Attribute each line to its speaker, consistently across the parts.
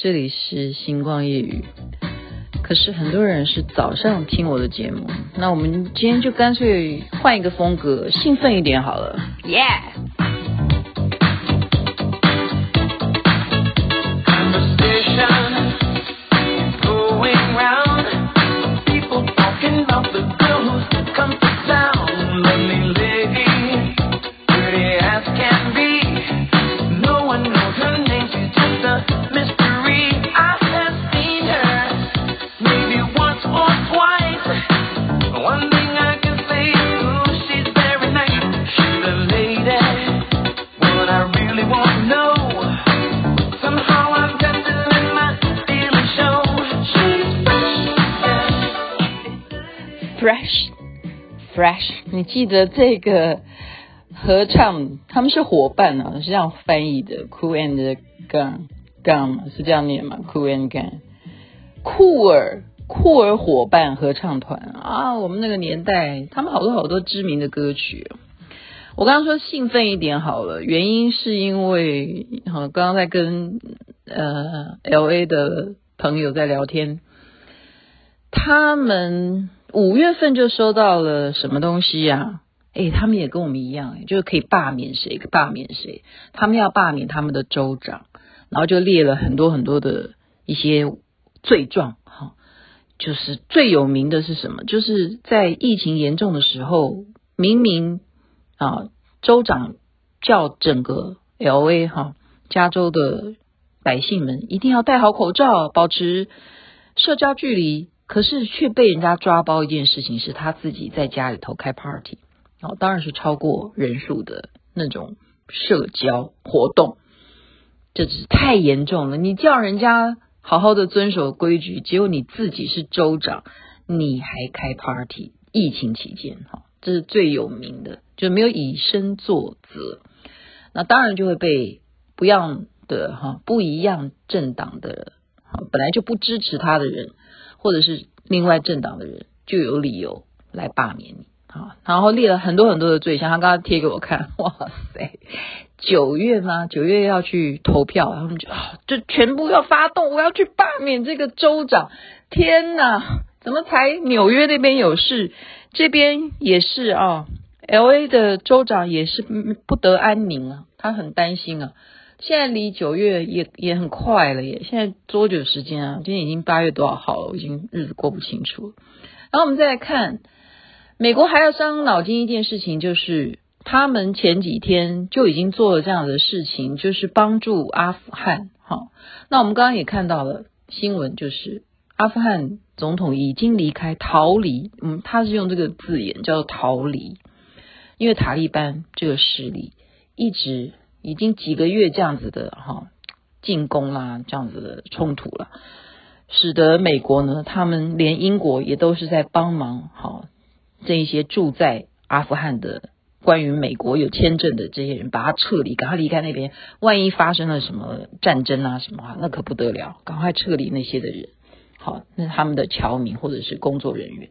Speaker 1: 这里是星光夜语。可是很多人是早上听我的节目，那我们今天就干脆换一个风格，兴奋一点好了。Fresh，Fresh，你记得这个合唱他们是伙伴啊，是这样翻译的 Cool and Gang，Gang 是这样念吗？Cool and Gang，酷儿酷儿伙伴合唱团啊，我们那个年代，他们好多好多知名的歌曲。我刚刚说兴奋一点好了，原因是因为哈，刚刚在跟呃 LA 的朋友在聊天，他们。五月份就收到了什么东西呀？诶，他们也跟我们一样，就是可以罢免谁，罢免谁。他们要罢免他们的州长，然后就列了很多很多的一些罪状。哈，就是最有名的是什么？就是在疫情严重的时候，明明啊，州长叫整个 LA 哈，加州的百姓们一定要戴好口罩，保持社交距离。可是却被人家抓包一件事情，是他自己在家里头开 party，哦，当然是超过人数的那种社交活动，这只是太严重了。你叫人家好好的遵守规矩，结果你自己是州长，你还开 party，疫情期间，哈，这是最有名的，就没有以身作则，那当然就会被不一样的哈不一样政党的，本来就不支持他的人。或者是另外政党的人就有理由来罢免你啊，然后列了很多很多的罪，像他刚刚贴给我看，哇塞，九月吗？九月要去投票，他们就啊，就全部要发动，我要去罢免这个州长。天哪，怎么才纽约那边有事，这边也是啊，LA 的州长也是不得安宁啊，他很担心啊。现在离九月也也很快了耶！现在多久时间啊？今天已经八月多少号了？我已经日子过不清楚。然后我们再来看，美国还要伤脑筋一件事情，就是他们前几天就已经做了这样的事情，就是帮助阿富汗。好，那我们刚刚也看到了新闻，就是阿富汗总统已经离开逃离，嗯，他是用这个字眼叫做逃离，因为塔利班这个势力一直。已经几个月这样子的哈进攻啦，这样子的冲突了，使得美国呢，他们连英国也都是在帮忙哈，这一些住在阿富汗的关于美国有签证的这些人，把他撤离，赶快离开那边。万一发生了什么战争啊什么啊，那可不得了，赶快撤离那些的人。好，那他们的侨民或者是工作人员，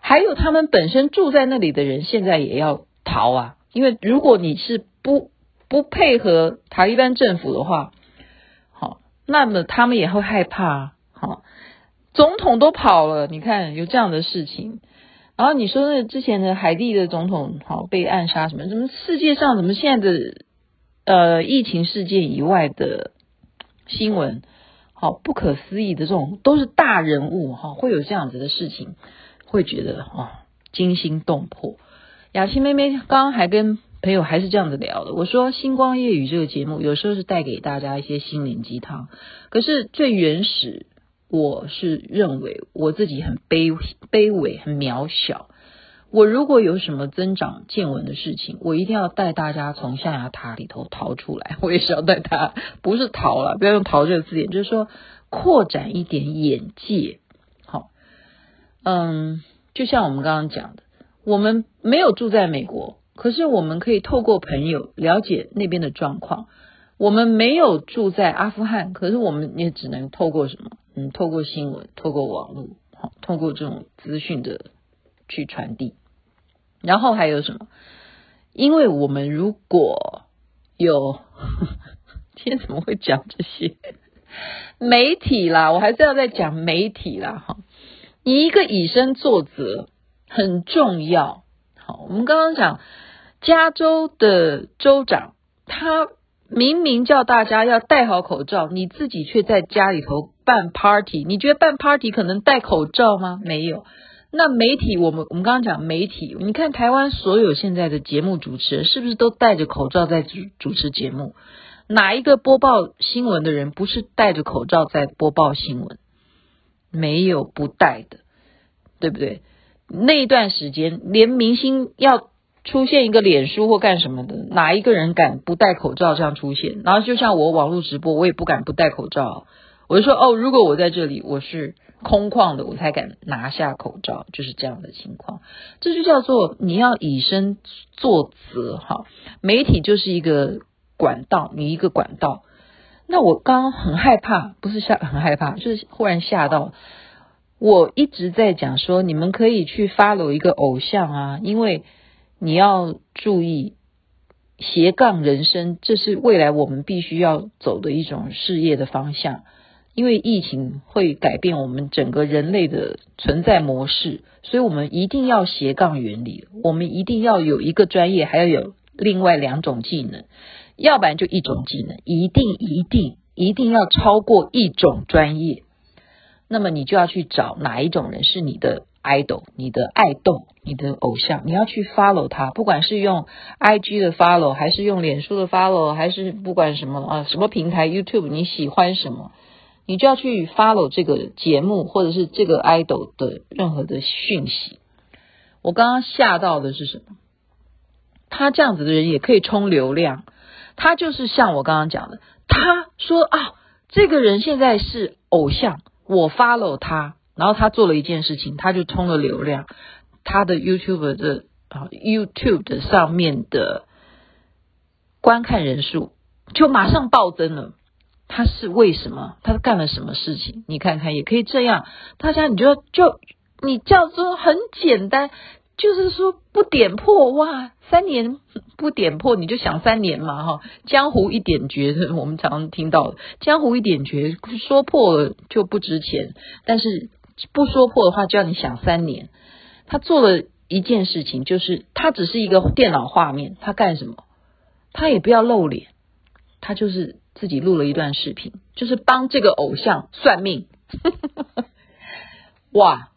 Speaker 1: 还有他们本身住在那里的人，现在也要逃啊，因为如果你是不不配合塔利班政府的话，好，那么他们也会害怕。好，总统都跑了，你看有这样的事情。然后你说那之前的海地的总统好被暗杀什么？怎么世界上怎么现在的呃疫情事件以外的新闻，好不可思议的这种都是大人物哈，会有这样子的事情，会觉得哦惊心动魄。雅琪妹妹刚刚还跟。朋友还是这样子聊的。我说《星光夜语》这个节目有时候是带给大家一些心灵鸡汤，可是最原始，我是认为我自己很卑卑微、很渺小。我如果有什么增长见闻的事情，我一定要带大家从象牙塔里头逃出来。我也是要带他，不是逃了，不要用“逃”这个字眼，就是说扩展一点眼界。好，嗯，就像我们刚刚讲的，我们没有住在美国。可是我们可以透过朋友了解那边的状况。我们没有住在阿富汗，可是我们也只能透过什么？嗯，透过新闻，透过网络，好，透过这种资讯的去传递。然后还有什么？因为我们如果有，今天怎么会讲这些？媒体啦，我还是要再讲媒体啦哈。你一个以身作则很重要。好，我们刚刚讲加州的州长，他明明叫大家要戴好口罩，你自己却在家里头办 party。你觉得办 party 可能戴口罩吗？没有。那媒体，我们我们刚刚讲媒体，你看台湾所有现在的节目主持人是不是都戴着口罩在主主持节目？哪一个播报新闻的人不是戴着口罩在播报新闻？没有不戴的，对不对？那一段时间，连明星要出现一个脸书或干什么的，哪一个人敢不戴口罩这样出现？然后就像我网络直播，我也不敢不戴口罩。我就说哦，如果我在这里，我是。空旷的，我才敢拿下口罩，就是这样的情况。这就叫做你要以身作则哈。媒体就是一个管道，你一个管道。那我刚刚很害怕，不是吓很害怕，就是忽然吓到。我一直在讲说，你们可以去 follow 一个偶像啊，因为你要注意斜杠人生，这是未来我们必须要走的一种事业的方向。因为疫情会改变我们整个人类的存在模式，所以我们一定要斜杠原理。我们一定要有一个专业，还要有另外两种技能，要不然就一种技能，一定一定一定要超过一种专业。那么你就要去找哪一种人是你的 idol，你的爱豆，你的偶像，你要去 follow 他，不管是用 IG 的 follow，还是用脸书的 follow，还是不管什么啊，什么平台 YouTube，你喜欢什么？你就要去 follow 这个节目或者是这个 idol 的任何的讯息。我刚刚吓到的是什么？他这样子的人也可以冲流量。他就是像我刚刚讲的，他说啊，这个人现在是偶像，我 follow 他，然后他做了一件事情，他就充了流量。他的 YouTube 的啊 YouTube 的上面的观看人数就马上暴增了。他是为什么？他干了什么事情？你看看，也可以这样。大家，你就就你叫做很简单，就是说不点破哇，三年不点破，你就想三年嘛哈。江湖一点绝，我们常常听到江湖一点绝，说破了就不值钱，但是不说破的话，就要你想三年。他做了一件事情，就是他只是一个电脑画面，他干什么？他也不要露脸，他就是。自己录了一段视频，就是帮这个偶像算命，哇，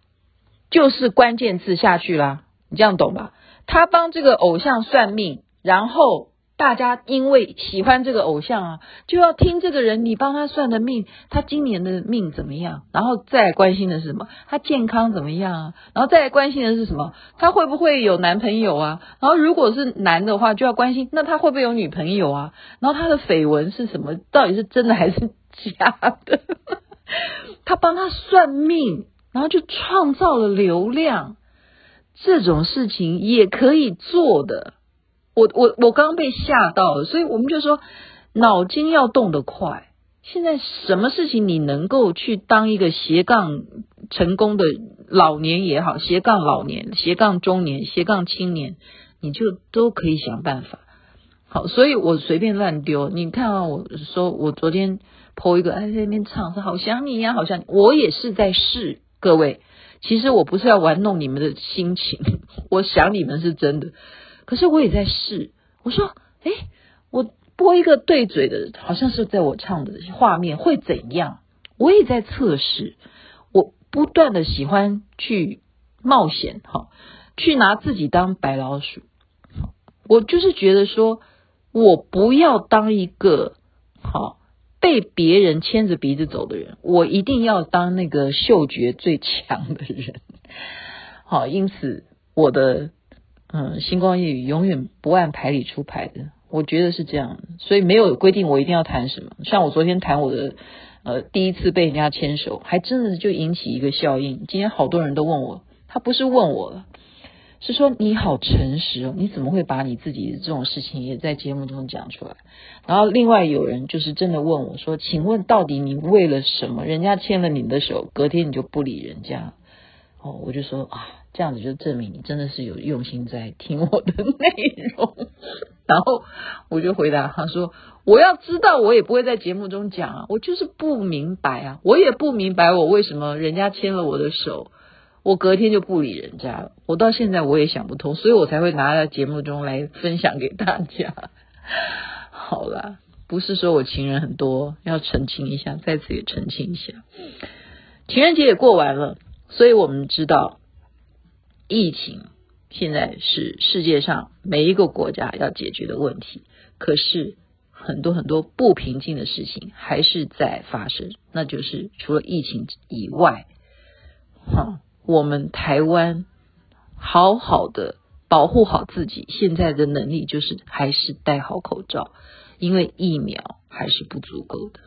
Speaker 1: 就是关键字下去啦，你这样懂吧？他帮这个偶像算命，然后。大家因为喜欢这个偶像啊，就要听这个人你帮他算的命，他今年的命怎么样？然后再关心的是什么？他健康怎么样啊？然后再关心的是什么？他会不会有男朋友啊？然后如果是男的话，就要关心那他会不会有女朋友啊？然后他的绯闻是什么？到底是真的还是假的？他帮他算命，然后就创造了流量，这种事情也可以做的。我我我刚刚被吓到了，所以我们就说脑筋要动得快。现在什么事情你能够去当一个斜杠成功的老年也好，斜杠老年、斜杠中年、斜杠青年，你就都可以想办法。好，所以我随便乱丢。你看啊，我说我昨天 po 一个，哎，在那边唱说好想你呀，好像我也是在试。各位，其实我不是要玩弄你们的心情，我想你们是真的。可是我也在试，我说，诶，我播一个对嘴的，好像是在我唱的画面会怎样？我也在测试，我不断的喜欢去冒险，哈，去拿自己当白老鼠。我就是觉得说，我不要当一个好被别人牵着鼻子走的人，我一定要当那个嗅觉最强的人。好，因此我的。嗯，星光夜雨永远不按牌理出牌的，我觉得是这样，所以没有规定我一定要谈什么。像我昨天谈我的呃第一次被人家牵手，还真的就引起一个效应。今天好多人都问我，他不是问我了，是说你好诚实哦，你怎么会把你自己的这种事情也在节目中讲出来？然后另外有人就是真的问我说，请问到底你为了什么？人家牵了你的手，隔天你就不理人家。哦，我就说啊，这样子就证明你真的是有用心在听我的内容。然后我就回答他说：“我要知道，我也不会在节目中讲啊，我就是不明白啊，我也不明白我为什么人家牵了我的手，我隔天就不理人家了。我到现在我也想不通，所以我才会拿在节目中来分享给大家。好啦，不是说我情人很多，要澄清一下，在此也澄清一下，情人节也过完了。”所以我们知道，疫情现在是世界上每一个国家要解决的问题。可是很多很多不平静的事情还是在发生，那就是除了疫情以外，哈，我们台湾好好的保护好自己，现在的能力就是还是戴好口罩，因为疫苗还是不足够的。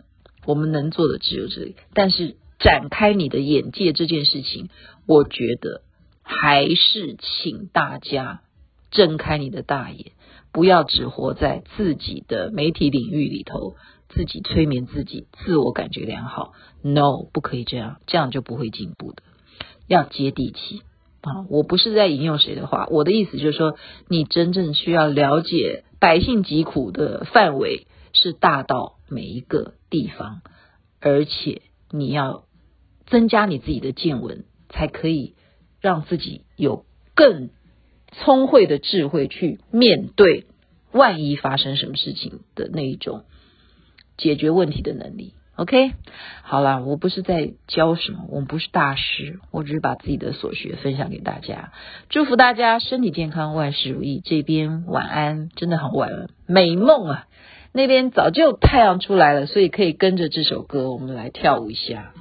Speaker 1: 我们能做的只有这里，但是。展开你的眼界这件事情，我觉得还是请大家睁开你的大眼，不要只活在自己的媒体领域里头，自己催眠自己，自我感觉良好。No，不可以这样，这样就不会进步的。要接地气啊！我不是在引用谁的话，我的意思就是说，你真正需要了解百姓疾苦的范围是大到每一个地方，而且你要。增加你自己的见闻，才可以让自己有更聪慧的智慧去面对万一发生什么事情的那一种解决问题的能力。OK，好啦，我不是在教什么，我们不是大师，我只是把自己的所学分享给大家。祝福大家身体健康，万事如意。这边晚安，真的很晚了，美梦啊！那边早就太阳出来了，所以可以跟着这首歌，我们来跳舞一下。